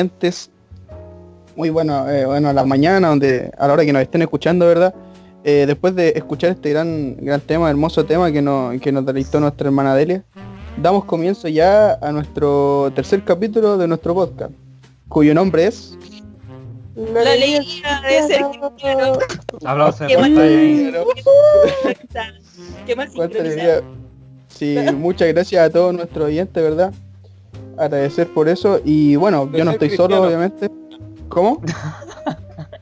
oyentes. Muy bueno, eh, bueno, a la mañana, donde, a la hora que nos estén escuchando, ¿verdad? Eh, después de escuchar este gran, gran tema, hermoso tema que, nos que nos deleitó nuestra hermana Delia, damos comienzo ya a nuestro tercer capítulo de nuestro podcast, cuyo nombre es... La alegría de ser cristiano. Aplausos de Qué. Qué Cuánta sincronizado. alegría. Sí, muchas gracias a todos nuestros oyentes, ¿verdad? Agradecer por eso. Y bueno, De yo no estoy solo, obviamente. ¿Cómo?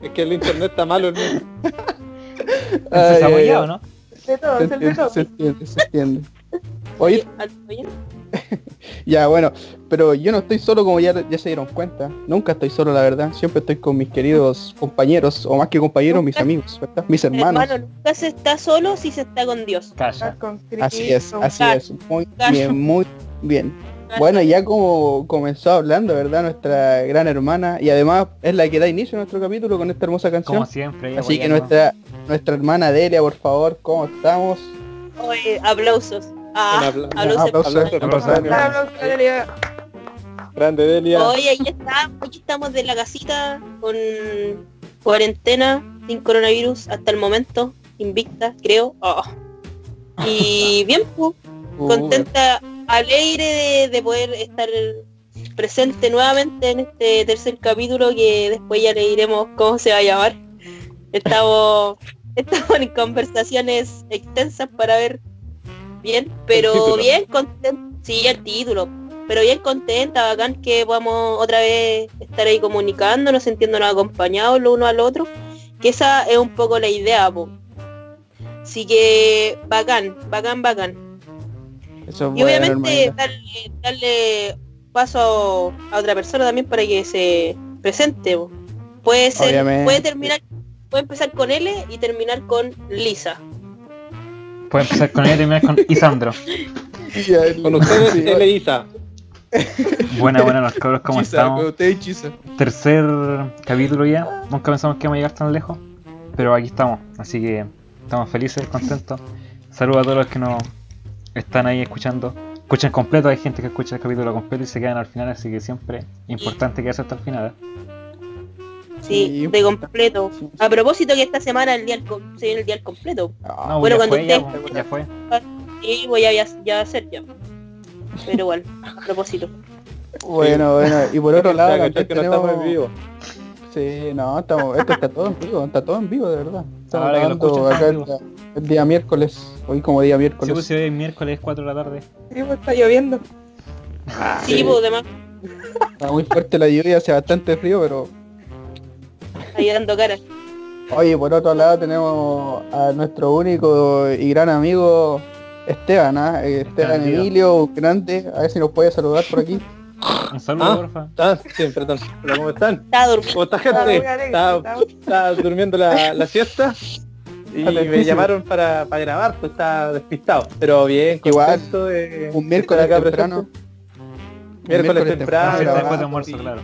Es que el internet está malo, hermano. ¿Es Ay, desarrollado, ay, no? De todo, Se se de entiende, todo. se entiende, se entiende. Oye, ya bueno, pero yo no estoy solo como ya, ya se dieron cuenta. Nunca estoy solo, la verdad. Siempre estoy con mis queridos compañeros, o más que compañeros, mis amigos, ¿verdad? Mis hermanos. Hermano, nunca se está solo si se está con Dios. Calla. Así es, así es. Muy bien, muy bien. Bueno, ya como comenzó hablando, ¿verdad? Nuestra gran hermana, y además es la que da inicio a nuestro capítulo con esta hermosa canción. Como siempre. Así que nuestra nuestra hermana Delia, por favor, ¿cómo estamos? Oye, aplausos. Ah, aplausos. aplausos. Aplausos, Aplausos. aplausos. La Australia. Grande Delia. Oye, aquí estamos, aquí estamos de la casita con cuarentena, sin coronavirus hasta el momento, invicta, creo. Oh. Y bien, pues, Uh, contenta, alegre de, de poder estar presente nuevamente en este tercer capítulo que después ya le diremos cómo se va a llamar. Estamos, estamos en conversaciones extensas para ver bien, pero bien contenta, sí, el título, pero bien contenta, bacán que podamos otra vez estar ahí comunicándonos, sintiéndonos acompañados lo uno al otro, que esa es un poco la idea, po. Así que bacán, bacán, bacán. Eso Y obviamente darle, darle paso a otra persona también para que se presente. Puede ser, Obviamente. puede terminar, puede empezar con L y terminar con Lisa. Puede empezar con él y terminar con Isandro. Con ustedes, sí, Elisa. Buena, buena, los cabros, ¿cómo Chisa, estamos? usted. Tercer capítulo ya. Nunca pensamos que íbamos a llegar tan lejos. Pero aquí estamos. Así que estamos felices, contentos. Saludos a todos los que nos están ahí escuchando. Escuchan completo, hay gente que escucha el capítulo completo y se quedan al final, así que siempre importante quedarse hasta el final. ¿eh? Sí, Sí. de completo. A propósito que esta semana el día se viene el día completo. Ah, No, bueno, ya cuando fue, ya, usted- ya fue. Y voy a ya, hacer ya. Pero igual, a propósito. bueno, bueno. Y por otro lado, que no estamos en vivo. Sí, no, estamos, esto está todo en vivo, está todo en vivo, de verdad. Estamos Ahora que lo grabando escuchan, acá en el día miércoles, hoy como día Sí, miércoles. pues, si hoy es miércoles 4 de la tarde. Sí, pues, está lloviendo. Sí, Sí. pues demás, Está muy fuerte la lluvia, hace bastante frío, pero ahí dando cara. Oye, por otro lado tenemos a nuestro único y gran amigo Esteban, ¿ah? Eh, Esteban. Emilio, grande, a ver si nos puede saludar por aquí. Un saludo, Ah. porfa. ¿Están? Sí, perdón. Hola, ¿Cómo están? Está durmiendo. ¿Cómo está Está gente? Está, está- está durmiendo la, la siesta. Y me llamaron para, para grabar, pues está despistado. Pero bien, Igual, de Un miércoles estar acá temprano. presente. Miércoles temprano, temprano, después de almuerzo, claro.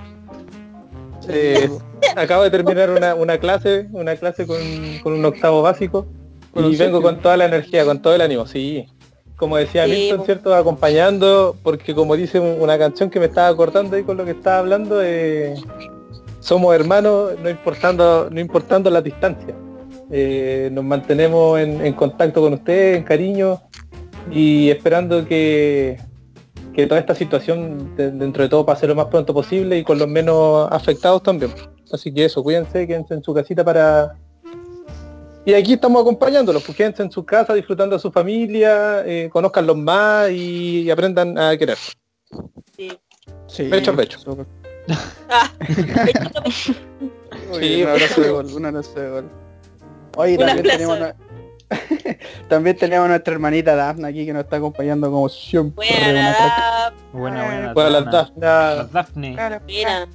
Eh, acabo de terminar una, una clase, una clase con, con un octavo básico Con y vengo con toda la energía, con todo el ánimo, sí. Como decía Sí, Milton, po. ¿cierto? Acompañando, porque como dice un- una canción que me estaba acordando ahí con lo que estaba hablando, eh, somos hermanos, no importando, no importando la distancia. Eh, nos mantenemos en, en contacto con ustedes, en cariño, y esperando que, que toda esta situación de- dentro de todo pase lo más pronto posible y con los menos afectados también. Así que eso, cuídense, quédense en su casita para... Y aquí estamos acompañándolos, pues quédense en su casa disfrutando de su familia, eh, conozcanlos más y aprendan a querer. Sí. Sí, Pecho, pecho. Ah, pechito. Oye, Sí, un abrazo de gol, un abrazo de gol. Oye, Un también tenemos, una- también tenemos a nuestra hermanita Dafna aquí que nos está acompañando como siempre. Buena, Buena, buena. Bueno, las Dafna. Daphne. Claro, buena.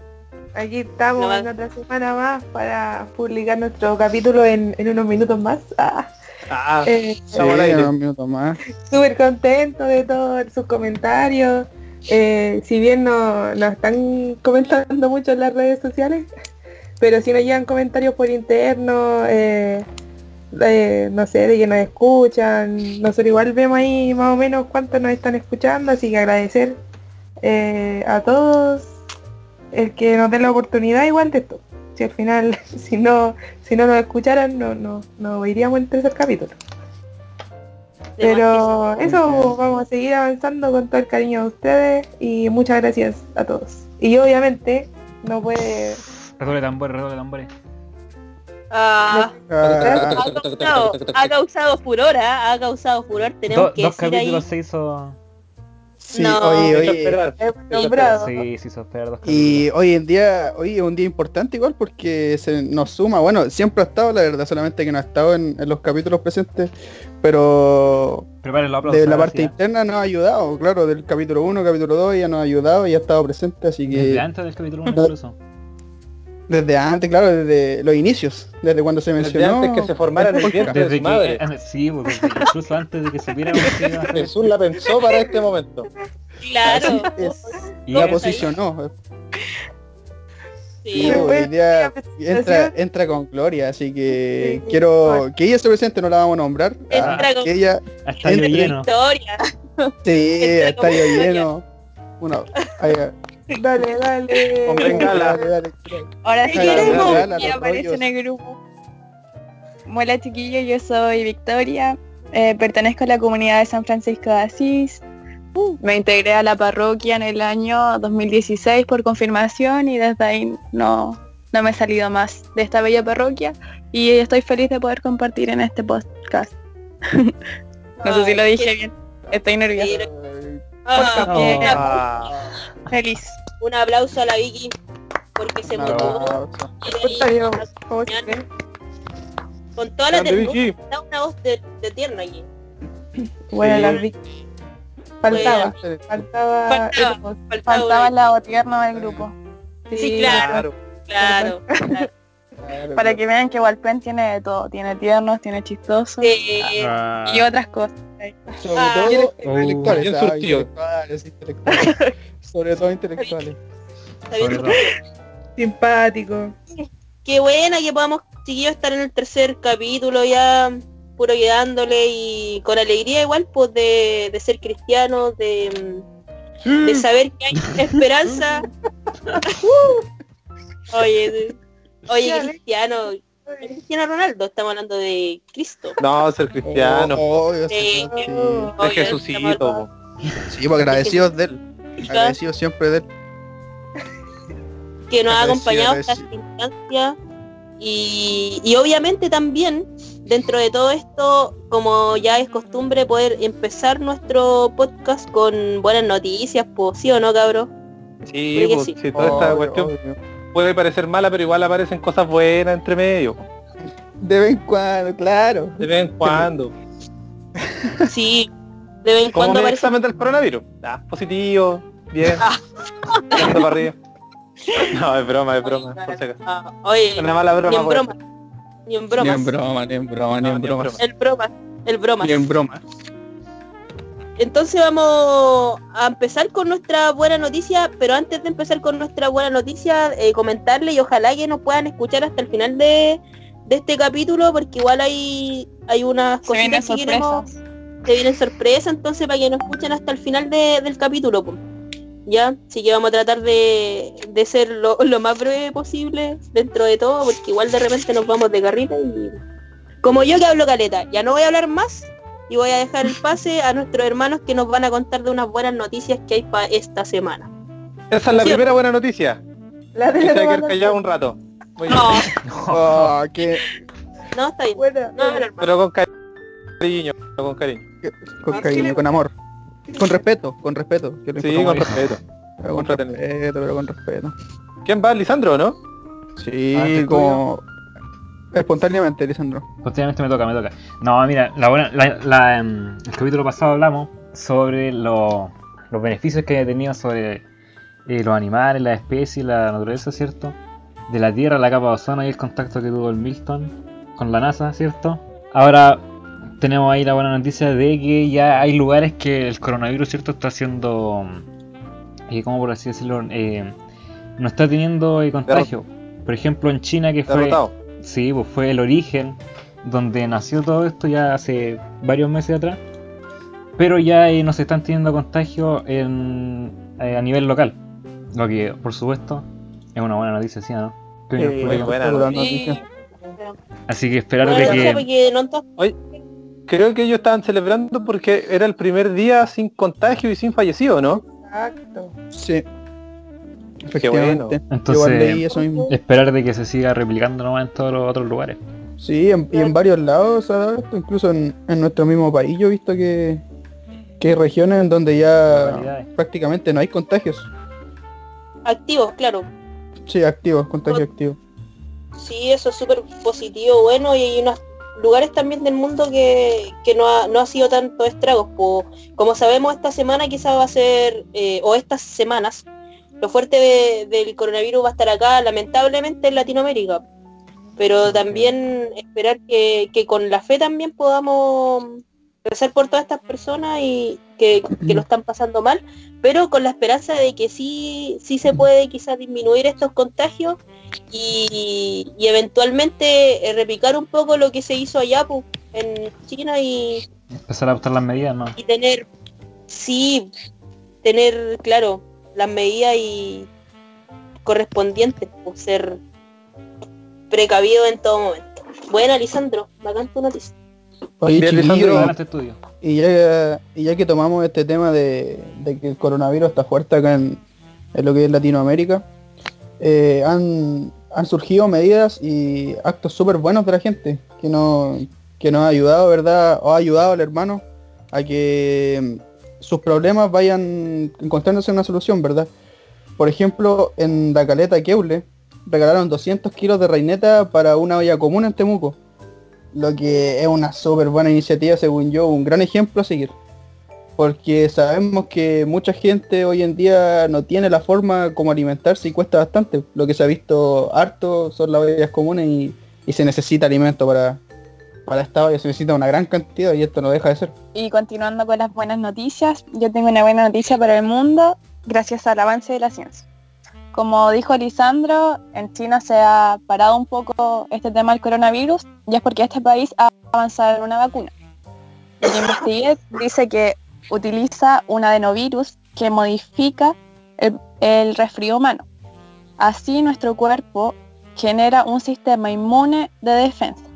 aquí estamos No en otra semana más para publicar nuestro capítulo en, en unos minutos más. Ah, ah, eh, Sí, Estamos al aire. unos minutos más. Súper contento de todos sus comentarios. Eh, si bien no nos están comentando mucho en las redes sociales, pero si nos llegan comentarios por interno, eh, eh, no sé, de que nos escuchan, nosotros igual vemos ahí más o menos cuántos nos están escuchando, así que agradecer eh, a todos el que nos dé la oportunidad igual de esto. Si al final, si no, si no nos escucharan, no, no, no iríamos en tercer capítulo. Pero eso, vamos a seguir avanzando con todo el cariño de ustedes y muchas gracias a todos. Y obviamente no puede... Redoble de tambores, redoble de tambores. Ah, Ah, ha, causado, ha causado furor, ¿ah? ha causado furor. Tenemos Do- que dos decir ahí. capítulos se hizo. sí, No. oye, oye. Hecho nombrado. Sí, se hizo esperar dos capítulos. Y hoy en día, hoy es un día importante igual porque se nos suma, bueno, siempre ha estado, la verdad, solamente que no ha estado en, en los capítulos presentes, pero de la parte sí, ¿eh? interna nos ha ayudado, claro, del capítulo 1, capítulo 2 ya nos ha ayudado y ha estado presente, así que Desde antes del capítulo 1 incluso. Desde antes, claro, desde los inicios, desde cuando se Desde mencionó. antes que se formara en el vientre de su madre. que, sí, pues, desde- incluso antes de que supiéramos que iba a hacer Jesús la pensó para este momento. Claro. Así es. Y la posicionó. Sí. Hoy día entra, entra con Gloria, así que Sí. quiero que ella esté presente, no la vamos a nombrar. Entra ah, con- que ella yo entre- lleno. Victoria. Sí, Entra está lleno. Una, Dale, dale. Con bengala. dale, dale. Ahora Te sí, queremos. que aparece en el grupo. Hola chiquillos, yo soy Victoria, eh, pertenezco a la comunidad de San Francisco de Asís. Uh, me integré a la parroquia en el año 2016 por confirmación y desde ahí no, no me he salido más de esta bella parroquia y estoy feliz de poder compartir en este podcast. no sé si lo dije bien, estoy nerviosa. Sí. Ah, Ah, Feliz. Un aplauso a la Vicky porque se Un motivó aplauso. Cuéntanos, ¿cómo se ve? con toda la ternura. Vicky. Da una voz de, de tierna aquí. Bueno, Sí. las Vic- Faltaba, Bueno, faltaba. Faltaba. Faltaba Faltaba lado tierno del grupo. Sí, claro. Claro. Claro. claro. Claro, Para que vean que Walpen tiene de todo, tiene tiernos, tiene chistosos Sí. Ah, y otras cosas. Sobre Ah. todo Oh. intelectuales, Bien ah, surtido. intelectuales, intelectuales. Sobre todo intelectuales. Sobre todo. Simpático. Qué buena que podamos, chiquillos, estar en el tercer capítulo ya puro quedándole y con alegría igual, pues de, de ser cristianos, de, de saber que hay esperanza. oye, oye, cristiano, Cristiano Ronaldo, estamos hablando de Cristo. No, ser cristiano. Oh, obvio, sí, Sí. sí. de Oye, Jesucito. Sí, pues agradecidos de él. Agradecidos siempre de él. que nos ha acompañado hasta esta instancia y, y obviamente también dentro de todo esto como ya es costumbre poder empezar nuestro podcast con buenas noticias pues sí o no cabrón Sí, pues, sí. sí, toda esta Obvio, cuestión obvio. Puede parecer mala, pero igual aparecen cosas buenas entre medio. De vez en cuando, claro. De vez en cuando. sí de vez en cuando mi aparece del coronavirus. Ah, positivo, bien. Yendo para arriba. No, es broma, es broma. Por si acaso. Ah, oye Una mala ni broma. en broma ni en Ni bromas en broma, ni en broma, ni en ni broma. broma. el broma el broma Ni en broma. Entonces vamos a empezar con nuestra buena noticia, pero antes de empezar con nuestra buena noticia, eh, comentarle y ojalá que nos puedan escuchar hasta el final de, de este capítulo, porque igual hay, hay unas cositas que queremos, se vienen sorpresas, entonces para que nos escuchen hasta el final de- del capítulo. po. Ya, así que vamos a tratar de, de ser lo, lo más breve posible dentro de todo, porque igual de repente nos vamos de carrita y como yo que hablo caleta, ya no voy a hablar más y voy a dejar el pase a nuestros hermanos que nos van a contar de unas buenas noticias que hay para esta semana. Esa es la Sí. primera buena noticia. La de Que la callado un rato. Muy bien. No, Oh, qué no, está bien. Buena. No, hermano. Pero con cariño, con cariño. con cariño, con amor. Con respeto, con respeto. que Sí, con respeto. Pero con respeto, pero con respeto. ¿Quién va? Lisandro, ¿no? Sí, Ah, ¿este como espontáneamente, Lisandro. Posteriormente me toca, me toca. No, mira, la buena, la, la, em, el capítulo pasado hablamos sobre lo- los beneficios que haya tenido sobre eh, los animales, las especies, la naturaleza, ¿cierto? De la Tierra, la capa de ozono y el contacto que tuvo el Milton con la NASA, ¿cierto? Ahora tenemos ahí la buena noticia de que ya hay lugares que el coronavirus, ¿cierto? Está haciendo, eh, ¿cómo por así decirlo? Eh, no está teniendo eh, contagio. Por ejemplo, en China, que fue... Derrotado. Sí, pues fue el origen donde nació todo esto ya hace varios meses atrás. Pero ya eh, no se están teniendo contagios en, eh, a nivel local. Lo que, por supuesto, Es una buena noticia, ¿sí no? ¿Qué opinas, Eh, muy buena noticia. Así que esperar Bueno, que... to- Creo que ellos estaban celebrando porque era el primer día sin contagio y sin fallecido, ¿no? Exacto. Sí. Qué bueno. Efectivamente. Entonces- igual leí eso mismo. Esperar de que se siga replicando nomás en todos los otros lugares. Sí, en- y en varios lados se ha dado esto, incluso en, en nuestro mismo país yo he visto que, que hay regiones en donde ya prácticamente no hay contagios. activos, claro. Sí, activos, contagios activos. Sí, eso es súper positivo, bueno, y hay unos lugares también del mundo que, que no, ha, no ha sido tanto estragos. como sabemos, esta semana quizás va a ser, eh, o estas semanas, lo fuerte de- del coronavirus va a estar acá, lamentablemente en Latinoamérica. Pero también esperar que, que con la fe también podamos rezar por todas estas personas y que, que lo están pasando mal, pero con la esperanza de que sí, sí se puede quizás disminuir estos contagios y, y eventualmente eh, replicar un poco lo que se hizo allá pues, en China y, Empezar a adoptar las medidas, ¿no? y tener, sí, tener, claro, las medidas y correspondientes, pues, ser precavido en todo momento. Buena, Lisandro, bacán tu noticia. Oye, Lisandro. Y ya, y ya que tomamos este tema de, de que el coronavirus está fuerte acá en, en lo que es Latinoamérica, eh, han, han surgido medidas y actos súper buenos de la gente que, no, que nos ha ayudado, ¿verdad? O ha ayudado al hermano a que sus problemas vayan encontrándose una solución, ¿verdad? Por ejemplo, en la caleta Keule regalaron 200 kilos de reineta para una olla común en Temuco lo que es una súper buena iniciativa, según yo, un gran ejemplo a seguir. Porque sabemos que mucha gente hoy en día no tiene la forma como alimentarse y cuesta bastante. Lo que se ha visto harto son las ollas comunes y, y se necesita alimento para, para esta olla, se necesita una gran cantidad y esto no deja de ser. Y continuando con las buenas noticias, yo tengo una buena noticia para el mundo gracias al avance de la ciencia. Como dijo Lisandro, en China se ha parado un poco este tema del coronavirus y es porque este país ha avanzado en una vacuna. Lo que investigué dice que utiliza un adenovirus que modifica el, el resfrío humano. Así nuestro cuerpo genera un sistema inmune de defensa.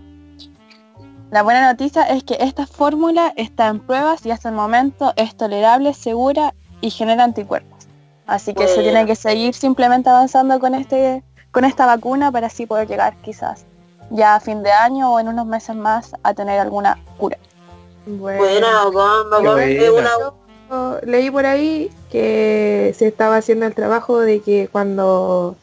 La buena noticia es que esta fórmula está en pruebas y hasta el momento es tolerable, segura y genera anticuerpos. Así que se tiene que seguir simplemente avanzando con este con esta vacuna para así poder llegar quizás ya a fin de año o en unos meses más a tener alguna cura. Bueno. Buena, una- leí por ahí que se estaba haciendo el trabajo de que cuando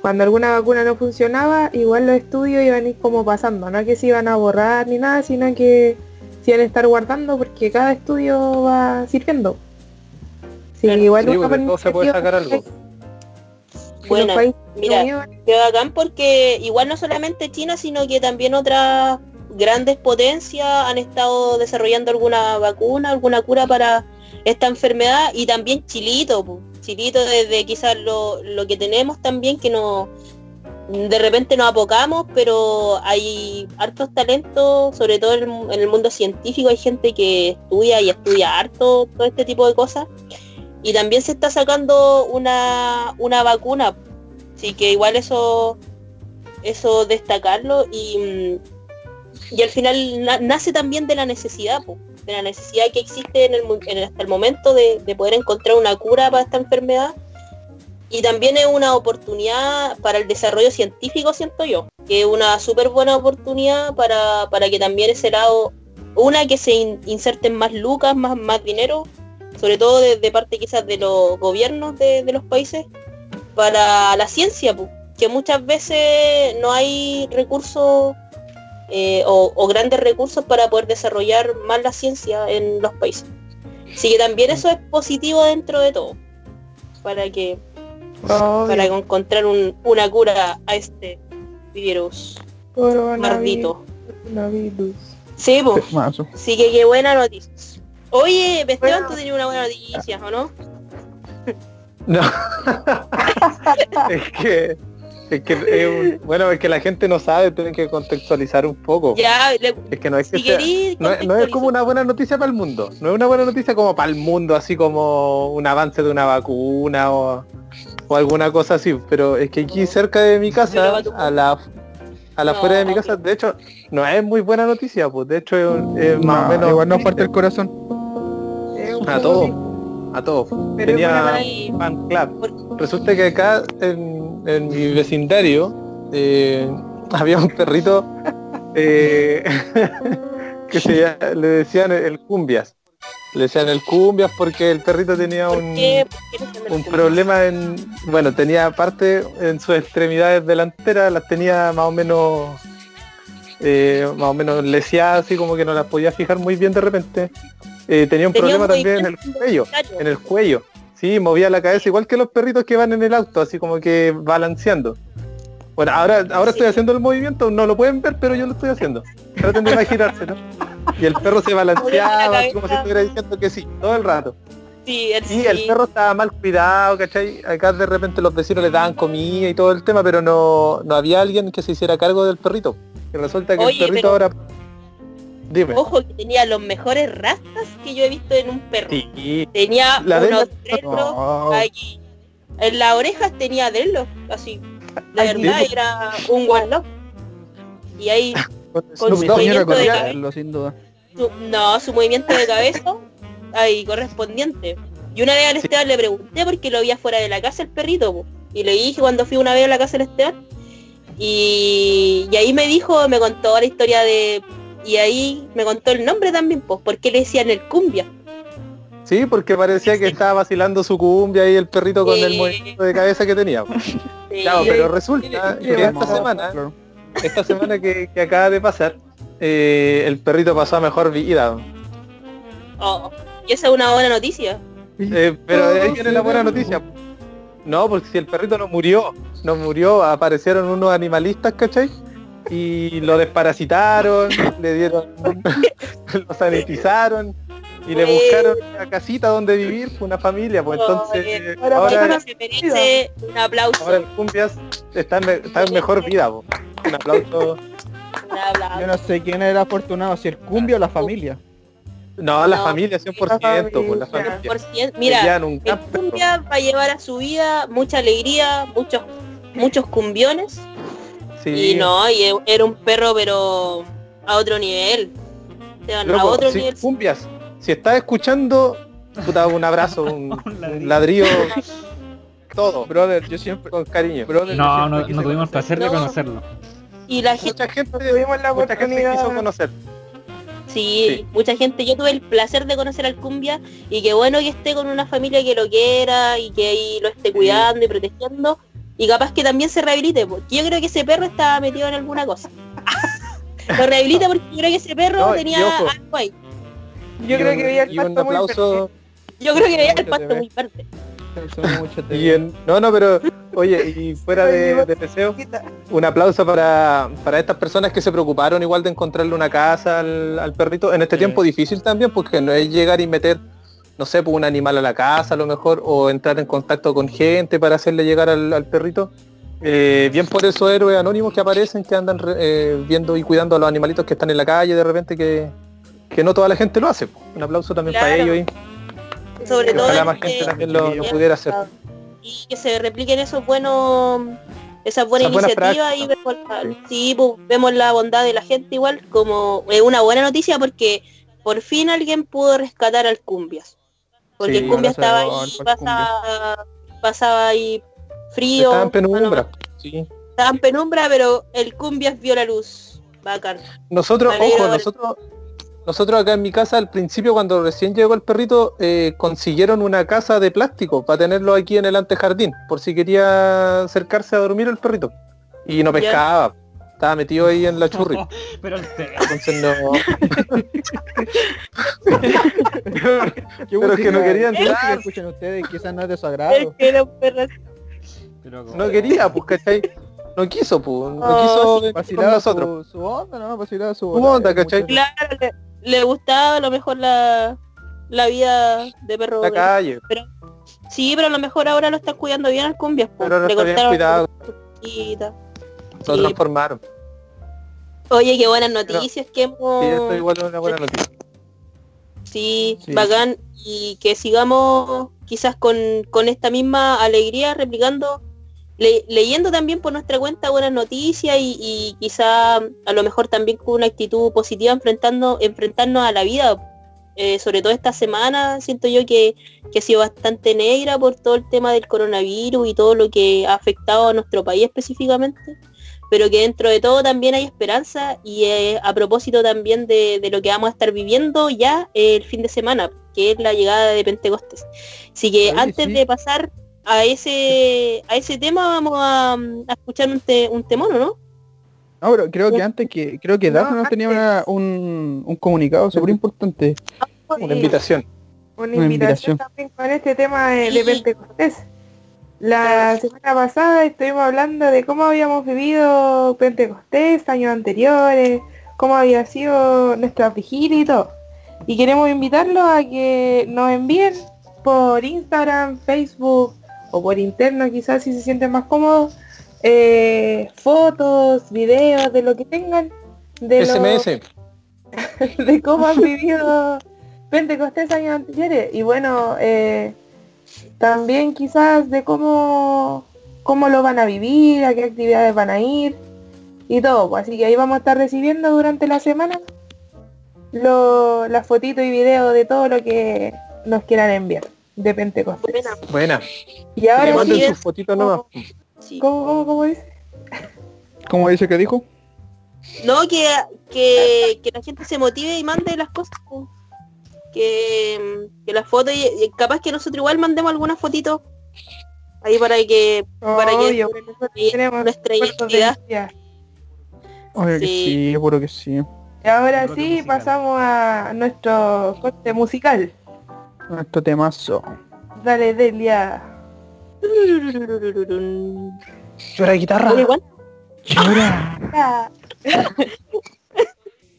cuando alguna vacuna no funcionaba, igual los estudios iban a ir como pasando, no que se iban a borrar ni nada, sino que se iban a estar guardando porque cada estudio va sirviendo. Sí, Claro. igual Sí, se puede sacar algo. países Mira, Qué bacán porque igual no solamente China, sino que también otras grandes potencias han estado desarrollando alguna vacuna, alguna cura para esta enfermedad y también Chilito, desde quizás lo, lo que tenemos también que no de repente nos apocamos, pero hay hartos talentos, sobre todo en el, mundo científico, hay gente que estudia y estudia harto todo este tipo de cosas. Y también se está sacando una, una vacuna Así que igual eso, eso destacarlo y, mm, y al final na- nace también de la necesidad, po, de la necesidad que existe en el, en el- hasta el momento de, de poder encontrar una cura para esta enfermedad. Y también es una oportunidad para el desarrollo científico, siento yo, que es una súper buena oportunidad para, para que también ese lado, una que se in- inserten más lucas, más, más dinero, sobre todo de, de parte quizás de los gobiernos de, los países, para la ciencia, que muchas veces no hay recursos eh, o, o grandes recursos para poder desarrollar más la ciencia en los países. Así que también eso es positivo dentro de todo, para que Obvio, para encontrar un- una cura a este virus maldito. coronavirus. Sí. Mazo. Así que qué buena noticia. Oye, Esteban, Bueno. tú tenías una buena noticia, ¿o no? No. es que, es que es un- bueno, es que la gente no sabe, tienen que contextualizar un poco. Ya, le- Es que no es que sea- no, es- no es como una buena noticia para el mundo. No es una buena noticia como para el mundo, así como un avance de una vacuna o o alguna cosa así, pero es que aquí cerca de mi casa, a la a la No, afuera de mi casa, de hecho, no es muy buena noticia, pues de hecho es, es más o No, menos igual no parte el corazón. A todos, a todos. Tenía fan club. Resulta que acá en, en mi vecindario eh, había un perrito eh, que se le decían el cumbias. Le decían el cumbias porque el perrito tenía ¿Por un, un problema en, bueno, tenía parte en sus extremidades delanteras, las tenía más o menos, eh, más o menos así como que no las podía fijar muy bien de repente. Eh, tenía un Tenía problema un también en el cuello, en el cuello. Sí, movía la cabeza igual que los perritos que van en el auto, así como que balanceando. Bueno, ahora, ahora estoy haciendo el movimiento, no lo pueden ver, pero yo lo estoy haciendo. Traten de imaginárselo. Y el perro se balanceaba, así como si estuviera diciendo que sí, todo el rato. Sí, el, perro estaba mal cuidado, ¿cachai? Acá de repente los vecinos le daban comida y todo el tema, pero no, no había alguien que se hiciera cargo del perrito. Y resulta que Oye, el perrito pero- ahora... Dime. Ojo que tenía los mejores rastas que yo he visto en un perro. Sí, Tenía La unos la- dreadlocks No, aquí. En las orejas tenía dreadlocks, así. Aquí. verdad, era un warlock. Y ahí, con su movimiento de cabeza. sin duda. su- no, su movimiento de cabeza, ahí correspondiente. Y una vez al Sí. Esteban le pregunté porque lo vi afuera de la casa el perrito, po. y le dije cuando fui una vez a la casa del Esteban. Y, y ahí me dijo, me contó la historia de... Y ahí me contó el nombre también, pues, porque le decían el cumbia. Sí, porque parecía que estaba vacilando su cumbia y el perrito con el movimiento de cabeza que tenía. Sí. Claro, pero resulta que esta semana, esta semana que, que acaba de pasar, eh, el perrito pasó a mejor vida. Oh, y esa es una buena noticia. Eh, pero ahí viene la buena noticia. No, porque si el perrito no murió, no murió, aparecieron unos animalistas, ¿cachai? Y lo desparasitaron, le dieron, lo sanitizaron y le Pues- buscaron una casita donde vivir, una familia, pues entonces Oye, ahora ahora, van se merece un aplauso. ahora el cumbias está en, está en mejor vida, po. un aplauso. Yo no sé quién era afortunado, si el cumbia o la familia. No, la No. familia 100%, pues la familia. familia. Por cien- Mira, un el cumbia va a llevar a su vida mucha alegría, muchos muchos cumbiones. Sí. Y no, y e- era un perro pero a otro nivel. O sea, a otro sí, nivel. cumbias, si estás escuchando, puta, un abrazo, un, un ladrillo, todo, Brother, yo siempre... con cariño. Brother, No, siempre no, no tuvimos el placer de No. conocerlo. Y la gente, Mucha gente, Tuvimos la mucha gente oportunidad. quiso conocer. sí, Sí. mucha gente, yo tuve el placer de conocer al cumbia y qué bueno que esté con una familia que lo quiera y que ahí lo esté cuidando y protegiendo. Y capaz que también se rehabilite, porque yo creo que ese perro estaba metido en alguna cosa. lo rehabilita porque yo creo que ese perro No, tenía algo ahí. Yo creo que veía el pasto muy aplauso Yo creo que veía el pasto muy verde. Y en, no no pero oye y fuera de, de deseo un aplauso para, para estas personas que se preocuparon igual de encontrarle una casa al, al perrito en este Sí. tiempo difícil también porque no es llegar y meter no sé pues un animal a la casa a lo mejor o entrar en contacto con gente para hacerle llegar al, al perrito. Eh, bien por esos héroes anónimos que aparecen que andan eh, viendo y cuidando a los animalitos que están en la calle de repente que, que no toda la gente lo hace. Un aplauso también para ellos y Sobre que todo ojalá más este- gente también lo, lo pudiera hacer. Y que se repliquen esos buenos esas buenas Esas buenas iniciativas y vemos la, sí, pues, vemos la bondad de la gente igual como es una buena noticia porque por fin alguien pudo rescatar al Cumbias porque Sí, el Cumbias gracias a estaba ahí pasaba, pasaba ahí frío estaba en penumbra bueno, sí. estaba en penumbra pero el Cumbias vio la luz bacán Nosotros, ojo, nosotros, nosotros acá en mi casa al principio cuando recién llegó el perrito eh, consiguieron una casa de plástico para tenerlo aquí en el antejardín, por si quería acercarse a dormir el perrito. Y no pescaba, estaba metido ahí en la churri. Pero el té. Entonces no. ¿Qué pero es que no querían qué música entrar. escuchan ustedes, quizás no es de su es agrado. que era un perro Pero como- no quería, pues, ¿cachai? No quiso, pues, no Oh, quiso con Vacilaba nosotros. su, su onda, ¿no? Vacilaba su, Su onda, ¿cachai? claro le, le gustaba a lo mejor la la vida de perro La calle, Sí, pero a lo mejor ahora lo están cuidando bien al cumbias. po. pero no Le está bien cortaron cuidado, lo Sí. transformaron. Oye, qué buenas noticias que hemos... Sí, esto igual es una buena noticia. Sí, Sí. bacán. Y que sigamos quizás con, con esta misma alegría, replicando, le- leyendo también por nuestra cuenta buenas noticias y, y quizá a lo mejor también con una actitud positiva enfrentando, enfrentarnos a la vida. Eh, sobre todo esta semana siento yo que, que ha sido bastante negra por todo el tema del coronavirus y todo lo que ha afectado a nuestro país específicamente pero que dentro de todo también hay esperanza y eh, a propósito también de, de lo que vamos a estar viviendo ya eh, el fin de semana, que es la llegada de Pentecostés. Así que Oye, antes sí. de pasar a ese a ese tema vamos a, a escuchar un, te- un temón, ¿o ¿no? No, pero creo que antes que, creo que No, Dafne nos tenía una- un, un comunicado súper importante. Una invitación. Una Una invitación también con este tema de, de. Pentecostés. La semana pasada estuvimos hablando de cómo habíamos vivido Pentecostés años anteriores, cómo había sido nuestra vigilia y todo. Y queremos invitarlos a que nos envíen por Instagram, Facebook o por interno quizás si se sienten más cómodos, eh, fotos, videos de lo que tengan, de, lo- SMS. de cómo han vivido Pentecostés años anteriores. Y bueno, eh, también quizás de cómo, cómo lo van a vivir, a qué actividades van a ir y todo. pues. Así que ahí vamos a estar recibiendo durante la semana lo- las fotitos y videos de todo lo que nos quieran enviar de Pentecostés. Buena, Buena. Y Que ahora manden sus fotitos nomás. sí. ¿cómo, cómo, cómo dice? ¿Cómo dice que dijo? No, que, que, que la gente se motive y mande las cosas. Que, que las fotos, y, y capaz que nosotros igual mandemos algunas fotitos ahí para que para que Obvio, y tenemos nuestra identidad. identidad. Oye, que Sí. sí, seguro que sí. Y ahora sí, musical. pasamos a nuestro corte musical. Nuestro temazo. Dale, Delia. Llora guitarra. Llora.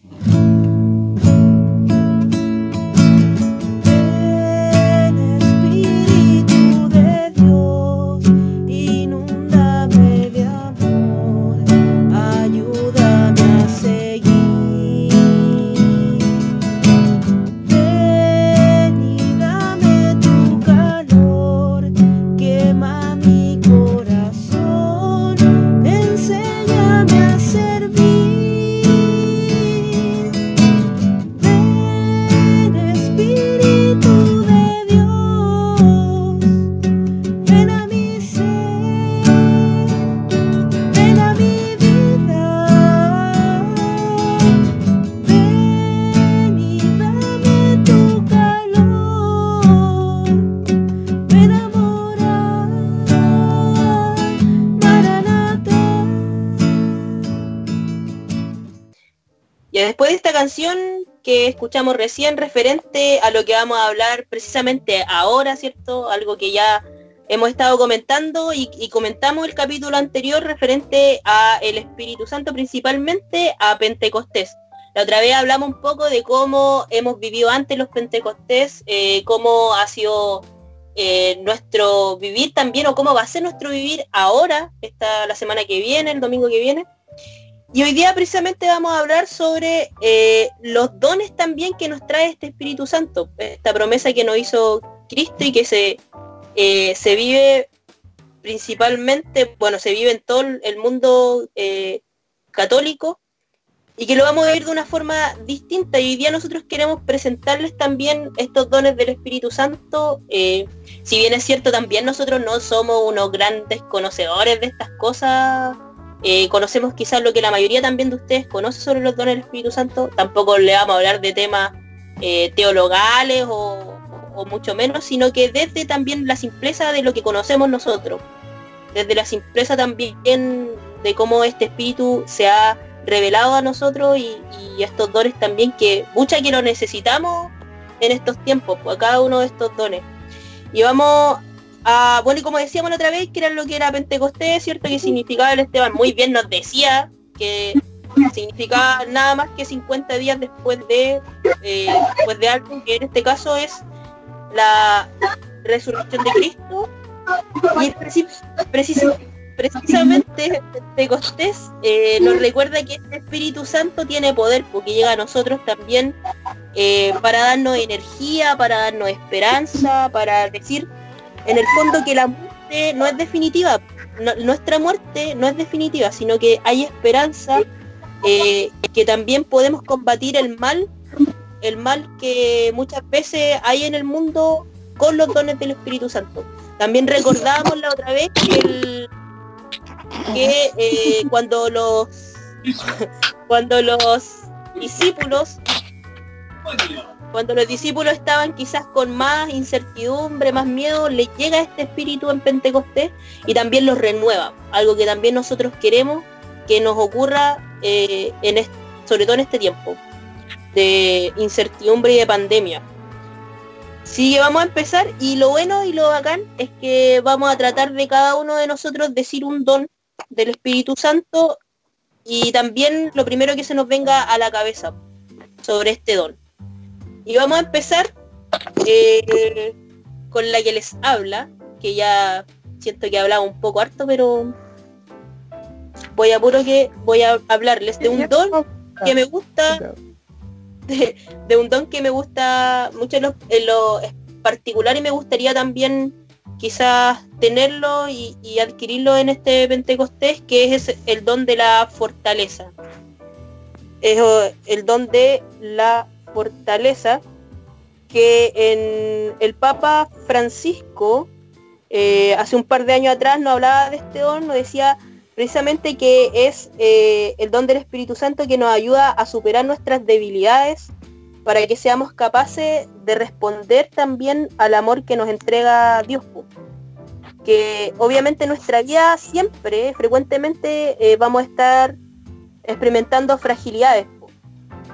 canción que escuchamos recién referente a lo que vamos a hablar precisamente ahora, ¿cierto? Algo que ya hemos estado comentando y, comentamos el capítulo anterior referente a el Espíritu Santo, principalmente a Pentecostés. La otra vez hablamos un poco de cómo hemos vivido antes los Pentecostés, eh, cómo ha sido eh, nuestro vivir también o cómo va a ser nuestro vivir ahora, esta, la semana que viene, el domingo que viene. Y hoy día precisamente vamos a hablar sobre eh, los dones también que nos trae este Espíritu Santo, esta promesa que nos hizo Cristo y que se, eh, se vive principalmente, bueno, se vive en todo el mundo eh, católico y que lo vamos a vivir de una forma distinta. Y hoy día nosotros queremos presentarles también estos dones del Espíritu Santo. si bien es cierto, también nosotros no somos unos grandes conocedores de estas cosas eh, conocemos quizás lo que la mayoría también de ustedes conoce sobre los dones del Espíritu Santo. Tampoco le vamos a hablar de temas eh, teologales o, mucho menos, sino que desde también la simpleza de lo que conocemos nosotros. Desde la simpleza también de cómo este Espíritu se ha revelado a nosotros y, y estos dones también que mucha que lo necesitamos en estos tiempos, pues, a cada uno de estos dones. Y vamos a, bueno, y como decíamos la otra vez, que era lo que era Pentecostés, ¿cierto? Que significaba el Esteban muy bien nos decía que significaba nada más que 50 días después de eh, después de algo que en este caso es la resurrección de Cristo y precisamente Pentecostés eh, nos recuerda que este Espíritu Santo tiene poder porque llega a nosotros también eh, para darnos energía, para darnos esperanza, para decir en el fondo que la muerte no es definitiva. Nuestra muerte no es definitiva, sino que hay esperanza, eh, que también podemos combatir el mal, el mal que muchas veces hay en el mundo con los dones del Espíritu Santo. También recordábamos la otra vez que eh, cuando los cuando los discípulos cuando los discípulos estaban quizás con más incertidumbre, más miedo, les llega este espíritu en Pentecostés y también los renueva. Algo que también nosotros queremos que nos ocurra, eh, en sobre todo en este tiempo de incertidumbre y de pandemia. Sí, que vamos a empezar y lo bueno y lo bacán es que vamos a tratar de cada uno de nosotros decir un don del Espíritu Santo y también lo primero que se nos venga a la cabeza sobre este don. Y vamos a empezar eh, con la que les habla, que ya siento que he hablado un poco harto, pero voy a puro que voy a hablarles de un don que me gusta, de, un don que me gusta mucho en lo, en lo particular y me gustaría también quizás tenerlo y, adquirirlo en este Pentecostés, que es el don de la fortaleza. Es el don de la fortaleza que en el Papa Francisco eh, hace un par de años atrás no hablaba de este don, nos decía precisamente que es eh, el don del Espíritu Santo que nos ayuda a superar nuestras debilidades para que seamos capaces de responder también al amor que nos entrega Dios. Que obviamente en nuestra vida siempre, frecuentemente, eh, vamos a estar experimentando fragilidades.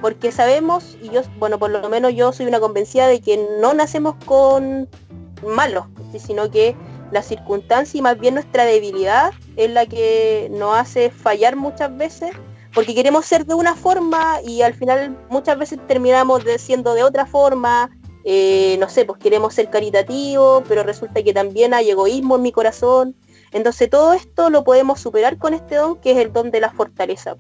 Po. Porque sabemos, y yo, bueno, por lo menos yo soy una convencida de que no nacemos con malos, sino que la circunstancia y más bien nuestra debilidad es la que nos hace fallar muchas veces porque queremos ser de una forma y al final muchas veces terminamos siendo de otra forma, eh, no sé, pues queremos ser caritativos, pero resulta que también hay egoísmo en mi corazón. Entonces todo esto lo podemos superar con este don que es el don de la fortaleza.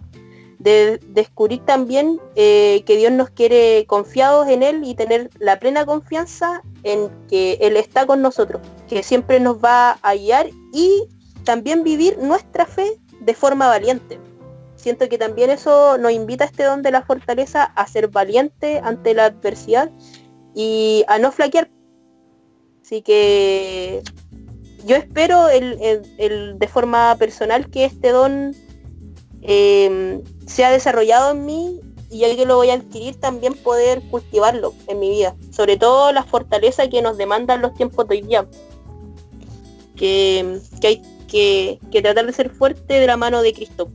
De descubrir también eh, que Dios nos quiere confiados en Él y tener la plena confianza en que Él está con nosotros, que siempre nos va a guiar y también vivir nuestra fe de forma valiente siento que también eso nos invita a este don de la fortaleza a ser valiente ante la adversidad y a no flaquear. Así que yo espero el, de forma personal que este don eh, sea desarrollado en mí y ya que lo voy a adquirir también poder cultivarlo en mi vida. Sobre todo la fortaleza que nos demandan los tiempos de hoy día. Que, que hay que, que tratar de ser fuerte de la mano de Cristo.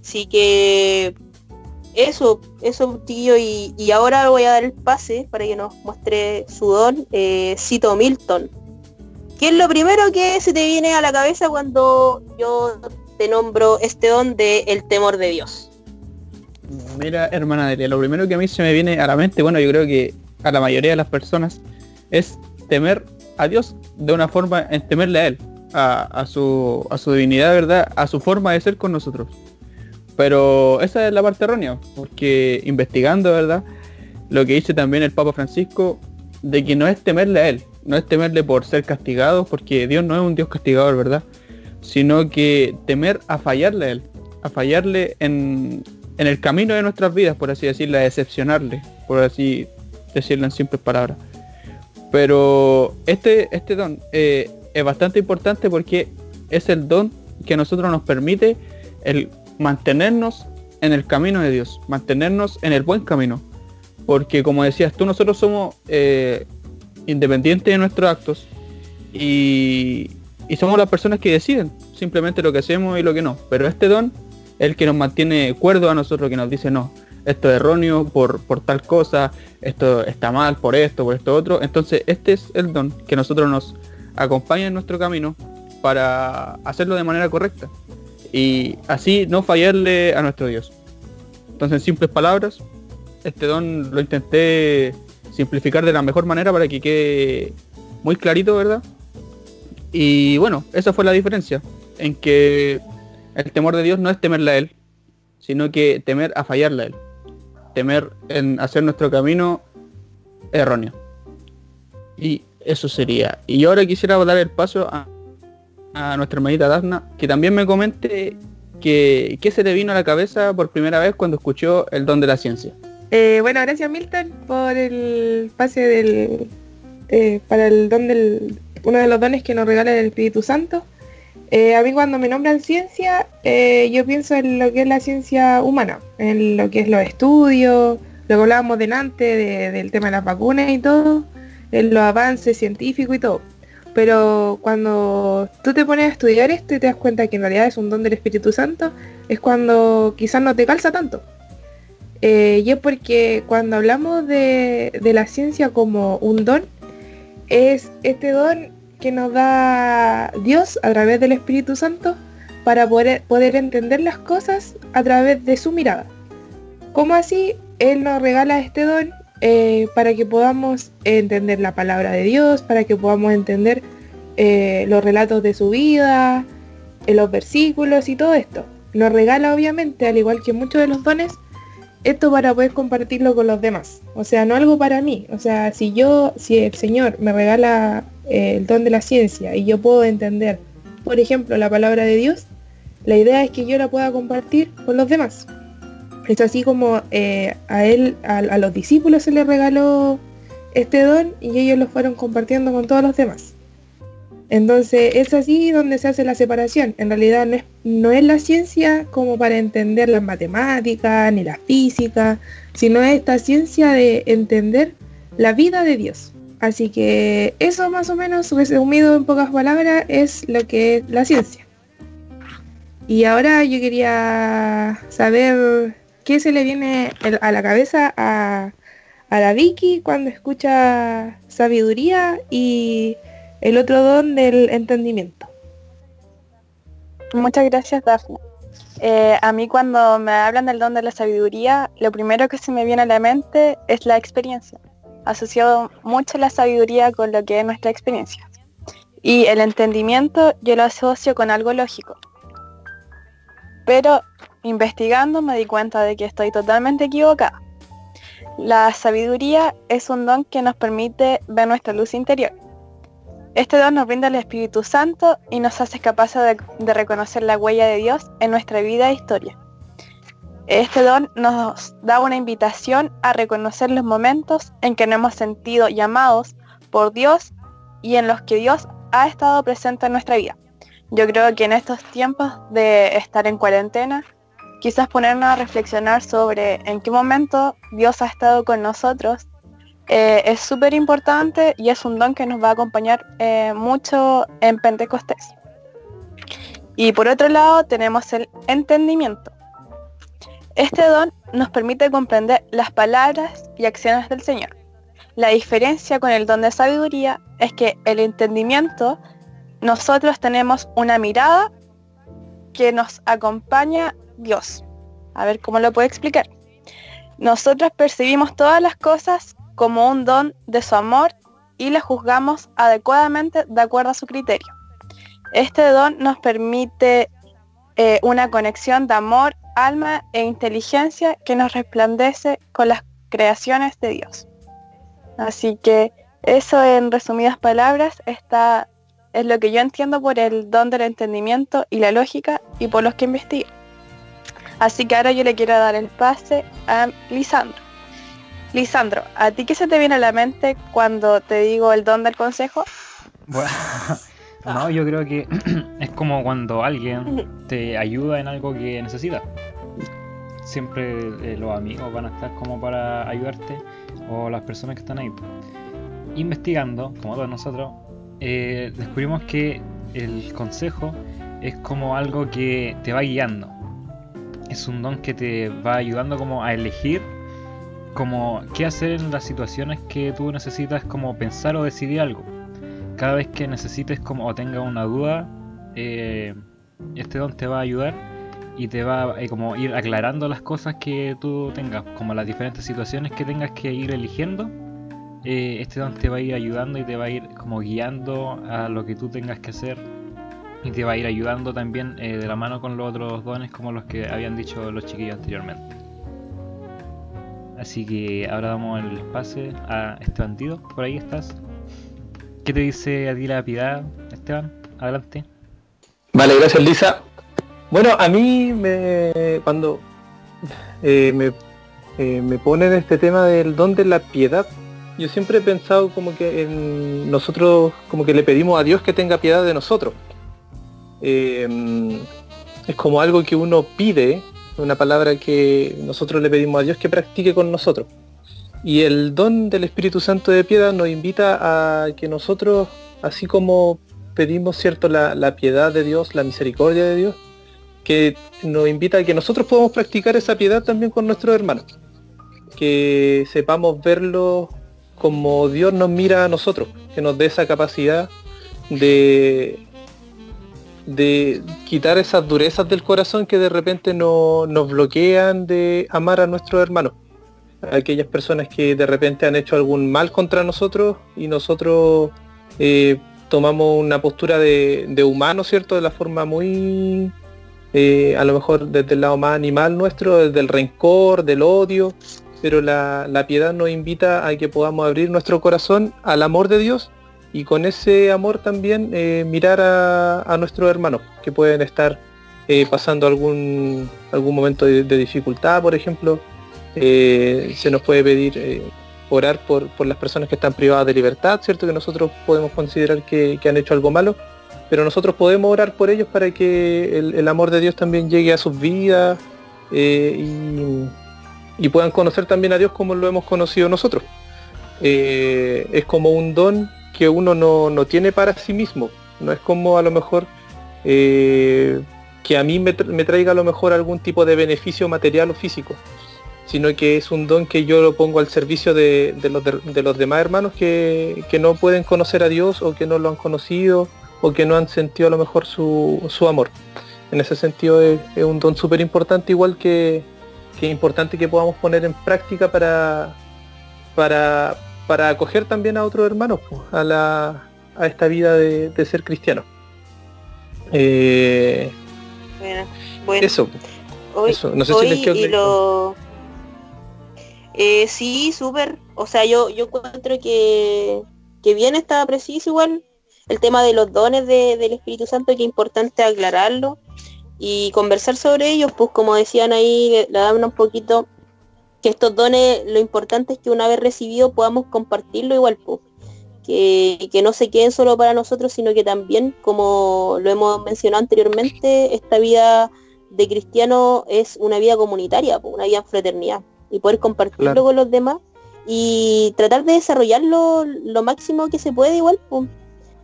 Así que eso, eso tío, y, y ahora voy a dar el pase para que nos muestre su don, eh, Cito Milton. ¿Qué es lo primero que se te viene a la cabeza cuando yo te nombro este don de el temor de Dios? Mira, hermana Delia, lo primero que a mí se me viene a la mente, bueno, yo creo que a la mayoría de las personas, es temer a Dios de una forma, en temerle a Él, a, su, a su divinidad, ¿verdad? A su forma de ser con nosotros. Pero esa es la parte errónea, porque investigando, ¿verdad? Lo que dice también el Papa Francisco, de que no es temerle a Él, no es temerle por ser castigados, porque Dios no es un Dios castigador, ¿verdad? Sino que temer a fallarle a Él, a fallarle en, en el camino de nuestras vidas, por así decirlo, a decepcionarle, por así decirlo en simples palabras. Pero este, este don eh, es bastante importante porque es el don que a nosotros nos permite el mantenernos en el camino de Dios, mantenernos en el buen camino. Porque como decías tú, nosotros somos eh, independientes de nuestros actos y, y somos las personas que deciden simplemente lo que hacemos y lo que no. Pero este don es el que nos mantiene cuerdo a nosotros, que nos dice no, esto es erróneo por, por tal cosa, esto está mal por esto, por esto otro. Entonces este es el don que nosotros nos acompaña en nuestro camino para hacerlo de manera correcta y así no fallarle a nuestro Dios. Entonces, en simples palabras, este don lo intenté simplificar de la mejor manera para que quede muy clarito, ¿verdad? Y bueno, esa fue la diferencia, en que el temor de Dios no es temerle a Él, sino que temer a fallarle a Él, temer en hacer nuestro camino erróneo. Y Eso sería. Y ahora quisiera dar el paso a, a nuestra hermanita Dafna, que también me comente que, qué se le vino a la cabeza por primera vez cuando escuchó el don de la ciencia. Eh, bueno, gracias Milton por el pase del eh, para el don del uno de los dones que nos regala el Espíritu Santo. Eh, a mí cuando me nombran ciencia, eh, yo pienso en lo que es la ciencia humana, en lo que es los estudios, lo que hablábamos delante de- del tema de las vacunas y todo, en los avances científicos y todo. Pero cuando tú te pones a estudiar esto y te das cuenta que en realidad es un don del Espíritu Santo, es cuando quizás no te calza tanto. Y es porque cuando hablamos de, de la ciencia como un don, es este don que nos da Dios a través del Espíritu Santo para poder, entender las cosas a través de su mirada. Como así, Él nos regala este don eh, para que podamos entender la palabra de Dios, para que podamos entender eh, los relatos de su vida, eh, los versículos y todo esto. Nos regala obviamente, al igual que muchos de los dones, esto para poder compartirlo con los demás. O sea, no algo para mí. O sea, si yo, si el Señor me regala eh, el don de la ciencia y yo puedo entender, por ejemplo, la palabra de Dios, la idea es que yo la pueda compartir con los demás. Es así como eh, a él, a, a los discípulos se les regaló este don y ellos lo fueron compartiendo con todos los demás. Entonces es así donde se hace la separación. En realidad no es, no es la ciencia como para entender las matemáticas ni la física, sino es esta ciencia de entender la vida de Dios. Así que eso más o menos resumido en pocas palabras es lo que es la ciencia. Y ahora yo quería saber qué se le viene a la cabeza a, a la Vicky cuando escucha sabiduría y el otro don del entendimiento. Muchas gracias, Dafne. Eh, a mí cuando me hablan del don de la sabiduría, lo primero que se me viene a la mente es la experiencia. Asociado mucho la sabiduría con lo que es nuestra experiencia. Y el entendimiento yo lo asocio con algo lógico. Pero investigando me di cuenta de que estoy totalmente equivocada. La sabiduría es un don que nos permite ver nuestra luz interior. Este don nos brinda el Espíritu Santo y nos hace capaces de, de reconocer la huella de Dios en nuestra vida e historia. Este don nos da una invitación a reconocer los momentos en que nos hemos sentido llamados por Dios y en los que Dios ha estado presente en nuestra vida. Yo creo que en estos tiempos de estar en cuarentena, quizás ponernos a reflexionar sobre en qué momento Dios ha estado con nosotros eh, es súper importante y es un don que nos va a acompañar eh, mucho en Pentecostés. Y por otro lado tenemos el entendimiento. Este don nos permite comprender las palabras y acciones del Señor. La diferencia con el don de sabiduría es que el entendimiento nosotros tenemos una mirada que nos acompaña Dios. A ver cómo lo puedo explicar. Nosotros percibimos todas las cosas como un don de su amor y las juzgamos adecuadamente de acuerdo a su criterio. Este don nos permite eh, una conexión de amor, alma e inteligencia que nos resplandece con las creaciones de Dios. Así que eso en resumidas palabras está, es lo que yo entiendo por el don del entendimiento y la lógica y por los que investigo. Así que ahora yo le quiero dar el pase a Lisandro. Lisandro, ¿a ti qué se te viene a la mente cuando te digo el don del consejo? Bueno, no, yo creo que es como cuando alguien te ayuda en algo que necesitas. Siempre eh, los amigos van a estar como para ayudarte o las personas que están ahí. Investigando, como todos nosotros, eh, descubrimos que el consejo es como algo que te va guiando. Es un don que te va ayudando como a elegir como qué hacer en las situaciones que tú necesitas como pensar o decidir algo. Cada vez que necesites como o tengas una duda, eh, este don te va a ayudar y te va a como ir aclarando las cosas que tú tengas, como las diferentes situaciones que tengas que ir eligiendo. eh, este don te va a ir ayudando y te va a ir como guiando a lo que tú tengas que hacer y te va a ir ayudando también eh, de la mano con los otros dones como los que habían dicho los chiquillos anteriormente. Así que ahora damos el pase a este bandido. Por ahí estás. ¿Qué te dice a ti la piedad, Esteban? Adelante. Vale, gracias Lisa. Bueno, a mí me, cuando eh, me, eh, me ponen este tema del don de la piedad, yo siempre he pensado como que en nosotros, como que le pedimos a Dios que tenga piedad de nosotros. Eh, es como algo que uno pide, una palabra que nosotros le pedimos a Dios que practique con nosotros. Y el don del Espíritu Santo de piedad nos invita a que nosotros, así como pedimos cierto la, la piedad de Dios, la misericordia de Dios, que nos invita a que nosotros podamos practicar esa piedad también con nuestros hermanos. Que sepamos verlo como Dios nos mira a nosotros, que nos dé esa capacidad de, de quitar esas durezas del corazón que de repente no- nos bloquean de amar a nuestros hermanos. Aquellas personas que de repente han hecho algún mal contra nosotros y nosotros eh, tomamos una postura de, de humano, ¿cierto? De la forma muy, eh, a lo mejor desde el lado más animal nuestro, desde el rencor, del odio, pero la, la piedad nos invita a que podamos abrir nuestro corazón al amor de Dios y con ese amor también eh, mirar a, a nuestros hermanos que pueden estar eh, pasando algún, algún momento de, dificultad, por ejemplo. Eh, se nos puede pedir orar por, por las personas que están privadas de libertad, ¿cierto? Que nosotros podemos considerar que, han hecho algo malo, pero nosotros podemos orar por ellos para que el, el amor de Dios también llegue a sus vidas y, y puedan conocer también a Dios como lo hemos conocido nosotros. Es como un don que uno no, no tiene para sí mismo. No es como a lo mejor eh, que a mí me, me traiga a lo mejor algún tipo de beneficio material o físico, sino que es un don que yo lo pongo al servicio de, de los, de, los demás hermanos que, que no pueden conocer a Dios o que no lo han conocido o que no han sentido a lo mejor su, su amor. En ese sentido es, es un don súper importante, igual que, que es importante que podamos poner en práctica para, para, para acoger también a otros hermanos pues, a, la, a esta vida de, de ser cristiano. Eh, Bueno, bueno. eso, Hoy, eso. No sé si les y lo... Eh, sí, súper. O sea, yo, yo encuentro que, que bien está preciso igual el tema de los dones de- del Espíritu Santo, que es importante aclararlo y conversar sobre ellos, pues como decían ahí, le, le dan un poquito que estos dones, lo importante es que una vez recibido podamos compartirlo igual, pues. Que, que no se queden solo para nosotros, sino que también, como lo hemos mencionado anteriormente, esta vida de cristiano es una vida comunitaria, po, una vida en fraternidad y poder compartirlo Claro. con los demás y tratar de desarrollarlo lo máximo que se puede igual. po.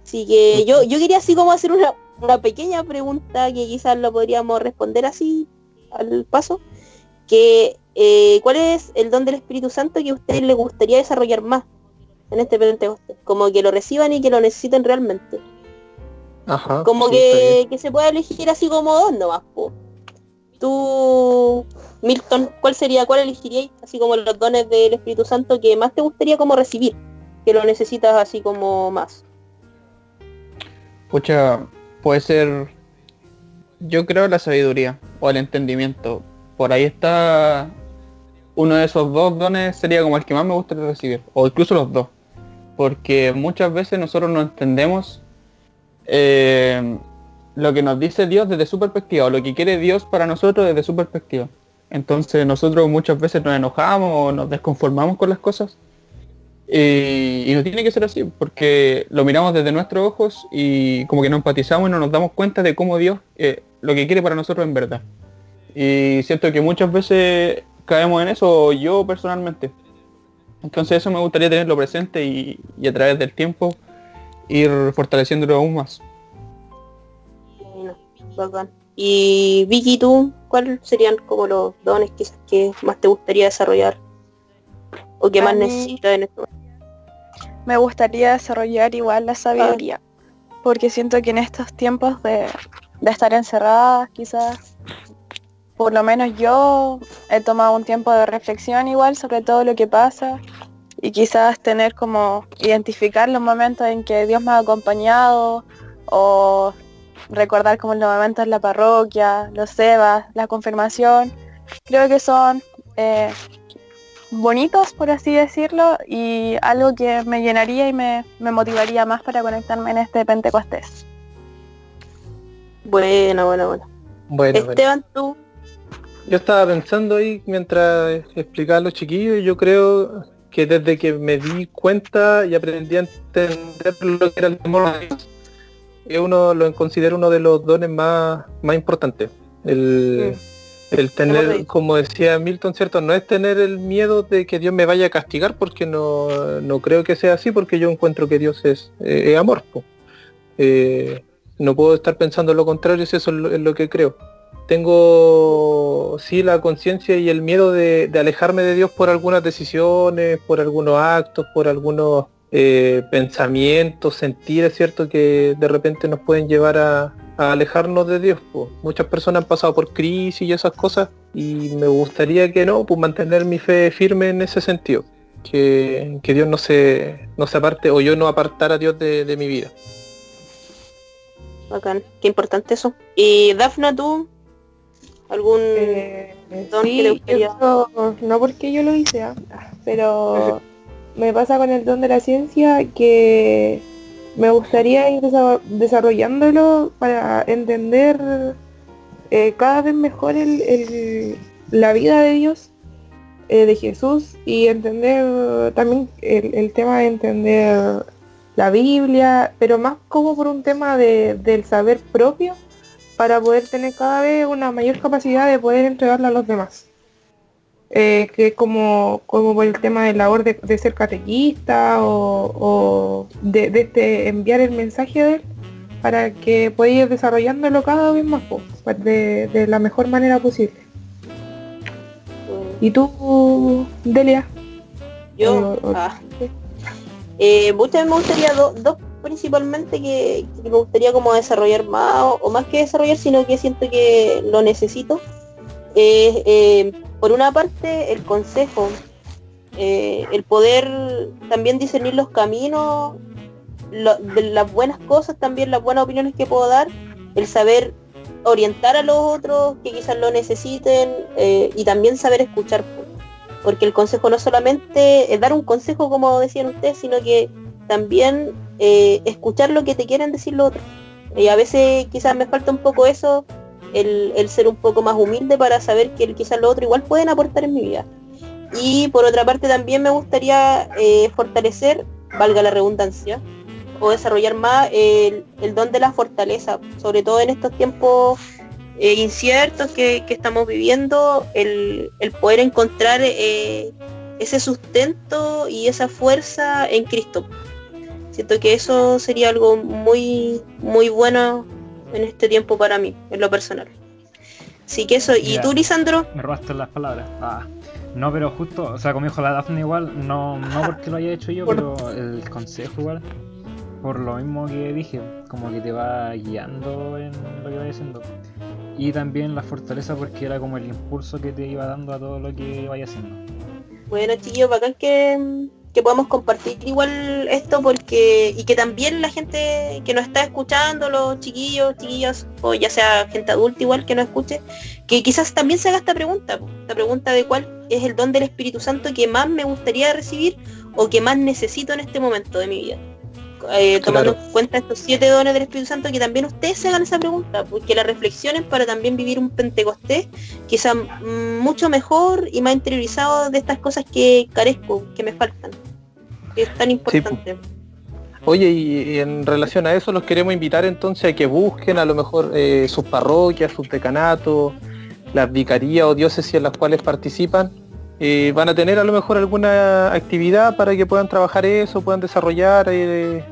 Así que yo, yo quería así como hacer una, una pequeña pregunta que quizás lo podríamos responder así al paso, que eh, ¿cuál es el don del Espíritu Santo que a ustedes les gustaría desarrollar más en este Pentecostés? Como que lo reciban y que lo necesiten realmente. Ajá, Como sí, que, que se pueda elegir así como dos nomás, po. Tú, Milton, ¿cuál sería, cuál elegiríais, así como los dones del Espíritu Santo que más te gustaría como recibir? Que lo necesitas así como más. Pucha, puede ser, yo creo la sabiduría o el entendimiento. Por ahí está uno de esos dos dones sería como el que más me gustaría recibir, o incluso los dos. Porque muchas veces nosotros no entendemos eh, lo que nos dice Dios desde su perspectiva, o lo que quiere Dios para nosotros desde su perspectiva. Entonces nosotros muchas veces nos enojamos o nos desconformamos con las cosas. Y, y no tiene que ser así, porque lo miramos desde nuestros ojos y como que no empatizamos y no nos damos cuenta de cómo Dios eh, lo que quiere para nosotros en verdad. Y siento que muchas veces caemos en eso yo personalmente. Entonces eso me gustaría tenerlo presente y, y a través del tiempo ir fortaleciéndolo aún más. Bacán. Y Vicky, tú, ¿cuáles serían como los dones quizás que más te gustaría desarrollar? O que A más necesitas en este momento? Me gustaría desarrollar igual la sabiduría, porque siento que en estos tiempos de, de estar encerradas, quizás, por lo menos yo he tomado un tiempo de reflexión igual sobre todo lo que pasa y quizás tener como identificar los momentos en que Dios me ha acompañado o recordar como los momentos en la parroquia, los sebas, la confirmación. Creo que son eh, bonitos, por así decirlo, y algo que me llenaría y me, me motivaría más para conectarme en este Pentecostés. Buena, buena. Bueno, bueno. Esteban, tú, Yo estaba pensando ahí mientras explicaba a los chiquillos y yo creo que desde que me di cuenta y aprendí a entender lo que era el temor a Dios, uno lo considero uno de los dones más, más importantes. El, el tener, como decía Milton, ¿cierto? No es tener el miedo de que Dios me vaya a castigar porque no, no creo que sea así porque yo encuentro que Dios es, eh, es amor. Eh, no puedo estar pensando lo contrario si eso es lo- es lo que creo tengo sí la conciencia y el miedo de, alejarme de Dios por algunas decisiones, por algunos actos, por algunos eh, pensamientos, sentires, ¿cierto? Que de repente nos pueden llevar a, alejarnos de Dios. po. Muchas personas han pasado por crisis y esas cosas y me gustaría que no, pues mantener mi fe firme en ese sentido. Que, que Dios no se, no se aparte o yo no apartar a Dios de, de mi vida. bacán, qué importante eso. Y Dafna, tú, algún... Eh, Don, ¿qué le sí, gustaría? yo- no porque yo lo hice, ah, pero me pasa con el don de la ciencia que me gustaría ir desa- desarrollándolo para entender eh, cada vez mejor el- el- la vida de Dios, eh, de Jesús, y entender también el, el tema de entender la Biblia, pero más como por un tema de- del saber propio para poder tener cada vez una mayor capacidad de poder entregarla a los demás. Eh, que como, como por el tema de la labor de, de ser catequista o, o de, de este enviar el mensaje de él para que pueda ir desarrollándolo cada vez más pues, de, de la mejor manera posible. ¿Y tú, Delia? Yo, O- o- ah. Eh, me gustaría do- dos principalmente que, me gustaría como desarrollar más o, más que desarrollar sino que siento que lo necesito es eh, por una parte el consejo eh, el poder también discernir los caminos de las buenas cosas también las buenas opiniones que puedo dar el saber orientar a los otros que quizás lo necesiten eh, y también saber escuchar po porque el consejo no solamente es dar un consejo como decían ustedes, sino que también eh, escuchar lo que te quieren decir los otros. Y a veces quizás me falta un poco eso, el, ser un poco más humilde para saber que quizás los otros igual pueden aportar en mi vida. Y por otra parte también me gustaría eh, fortalecer, valga la redundancia, o desarrollar más el, don de la fortaleza, sobre todo en estos tiempos eh, inciertos que, estamos viviendo, el, poder encontrar ese sustento y esa fuerza en Cristo. Siento que eso sería algo muy, muy bueno en este tiempo para mí, en lo personal. Así que eso, ¿y tú, Lisandro? Me robaste las palabras. Ah. No, pero justo, o sea, como dijo la Daphne igual, no, no porque lo haya hecho yo, pero el consejo igual, por lo mismo que dije, como que te va guiando en lo que vayas haciendo. Y también la fortaleza porque era como el impulso que te iba dando a todo lo que vayas haciendo. Bueno, chiquillos, bacán que, que podamos compartir igual esto porque y que también la gente que nos está escuchando, los chiquillos, chiquillas, o ya sea gente adulta igual que nos escuche, que quizás también se haga esta pregunta, esta pregunta de cuál es el don del Espíritu Santo que más me gustaría recibir o que más necesito en este momento de mi vida. Eh, tomando Claro. en cuenta estos siete dones del Espíritu Santo, que también ustedes se hagan esa pregunta, porque la reflexionen para también vivir un Pentecostés quizá mm, mucho mejor y más interiorizado de estas cosas que carezco, que me faltan. Es tan importante. Oye, y, y en relación a eso los queremos invitar entonces a que busquen a lo mejor eh, sus parroquias, sus decanatos, las vicarías o diócesis en las cuales participan. Eh, van a tener a lo mejor alguna actividad para que puedan trabajar eso, puedan desarrollar eh,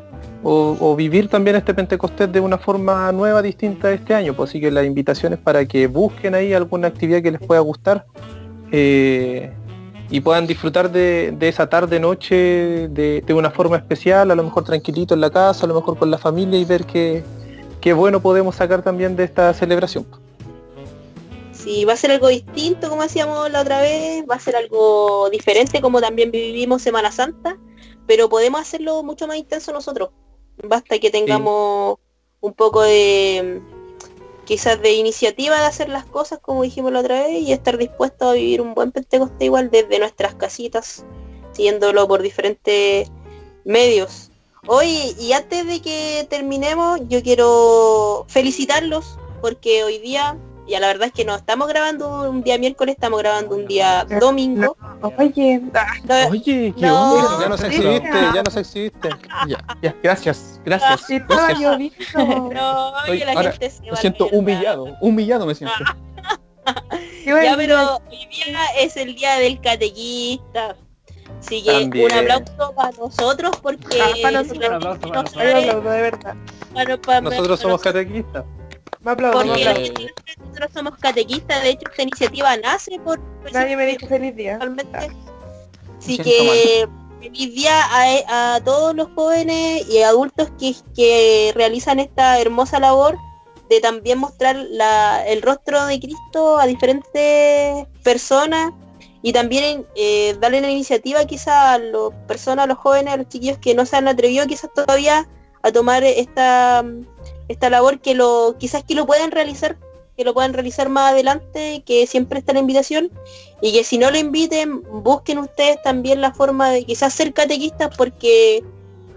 o, o vivir también este Pentecostés de una forma nueva, distinta este año. Pues así que la invitación es para que busquen ahí alguna actividad que les pueda gustar. eh, y puedan disfrutar de, de esa tarde noche de, de una forma especial, a lo mejor tranquilito en la casa, a lo mejor con la familia y ver qué, qué bueno podemos sacar también de esta celebración. Si va a ser algo distinto, como decíamos la otra vez, va a ser algo diferente, como también vivimos Semana Santa, pero podemos hacerlo mucho más intenso nosotros. Basta que tengamos un poco de, quizás de iniciativa de hacer las cosas como dijimos la otra vez y estar dispuestos a vivir un buen Pentecostés igual desde nuestras casitas, siguiéndolo por diferentes medios. Hoy y antes de que terminemos, yo quiero felicitarlos porque hoy día, ya la verdad es que no estamos grabando un día miércoles, estamos grabando un día domingo. Oye, ah, No, Oye, qué No. onda. Ya nos exhibiste, ya. nos exhibiste. Ya, ya, gracias, gracias. gracias. no, Oye, que la ahora gente se va Me siento humillado, humillado me siento. Bueno. Ya, pero hoy día es el día del catequista. Así que También. un aplauso para nosotros porque Ah, para nosotros. para de verdad. para- para- somos catequistas. Me aplaudo, me porque aplaudo. no sabe, nosotros somos catequistas, de hecho esta iniciativa nace por Nadie me dijo feliz día. realmente. Así que feliz día a, a todos los jóvenes y adultos que, que realizan esta hermosa labor de también mostrar la- el rostro de Cristo a diferentes personas y también eh, darle la iniciativa quizá a las personas, a los jóvenes, a los chiquillos que no se han atrevido quizás todavía a tomar esta, esta labor que lo quizás que lo pueden realizar que lo puedan realizar más adelante, que siempre está la invitación y que si no lo inviten, busquen ustedes también la forma de quizás ser catequistas porque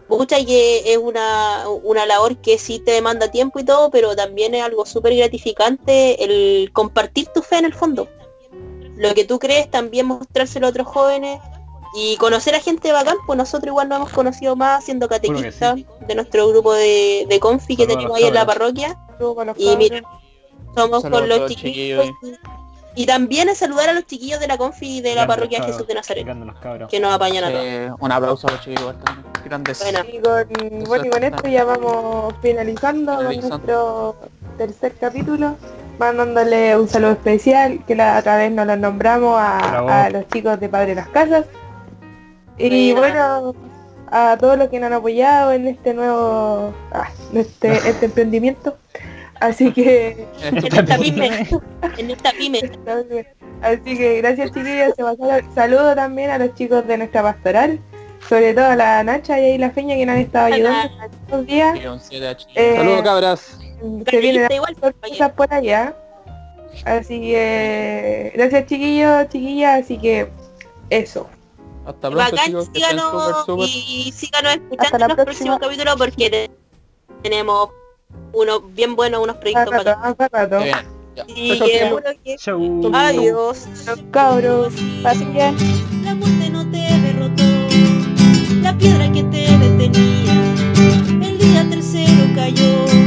mucha que es una, una labor que sí te demanda tiempo y todo, pero también es algo súper gratificante el compartir tu fe en el fondo. Lo que tú crees también mostrárselo a otros jóvenes y conocer a gente bacán, pues nosotros igual nos hemos conocido más siendo sí. catequistas de nuestro grupo de, de confi que Saludos tenemos ahí en la parroquia. Y mira, somos Saludos con los todos, chiquillos. chiquillos. Y, y también a saludar a los chiquillos de la confi de la parroquia cabros, Jesús de Nazaret, que nos apañan a todos. Eh, un aplauso a los también. Grandes. Bueno. Y con, bueno, y con esto ya vamos finalizando con nuestro tercer capítulo, mandándole un saludo especial, que la otra vez nos lo nombramos a, a los chicos de Padre Las Casas. Y bueno, a todos los que nos han apoyado en este nuevo, ah, en este, este emprendimiento. Así que, En esta pyme, en esta pyme. así que gracias chiquillos. Saludo también a los chicos de nuestra pastoral, sobre todo a la Nacha y ahí la Feña que nos han estado ayudando estos días. A. Eh, Saludos cabras. se vienen sorpresas por allá. Así que gracias chiquillos, chiquillas, así que eso. Hasta pronto, bacán, chicos, síganos, super, super. y síganos escuchando en los próxima. próximos capítulos porque tenemos uno bien bueno, unos proyectos para y que adiós. Cabros pasen bien la muerte no te derrotó. La piedra que te detenía el día tercero cayó.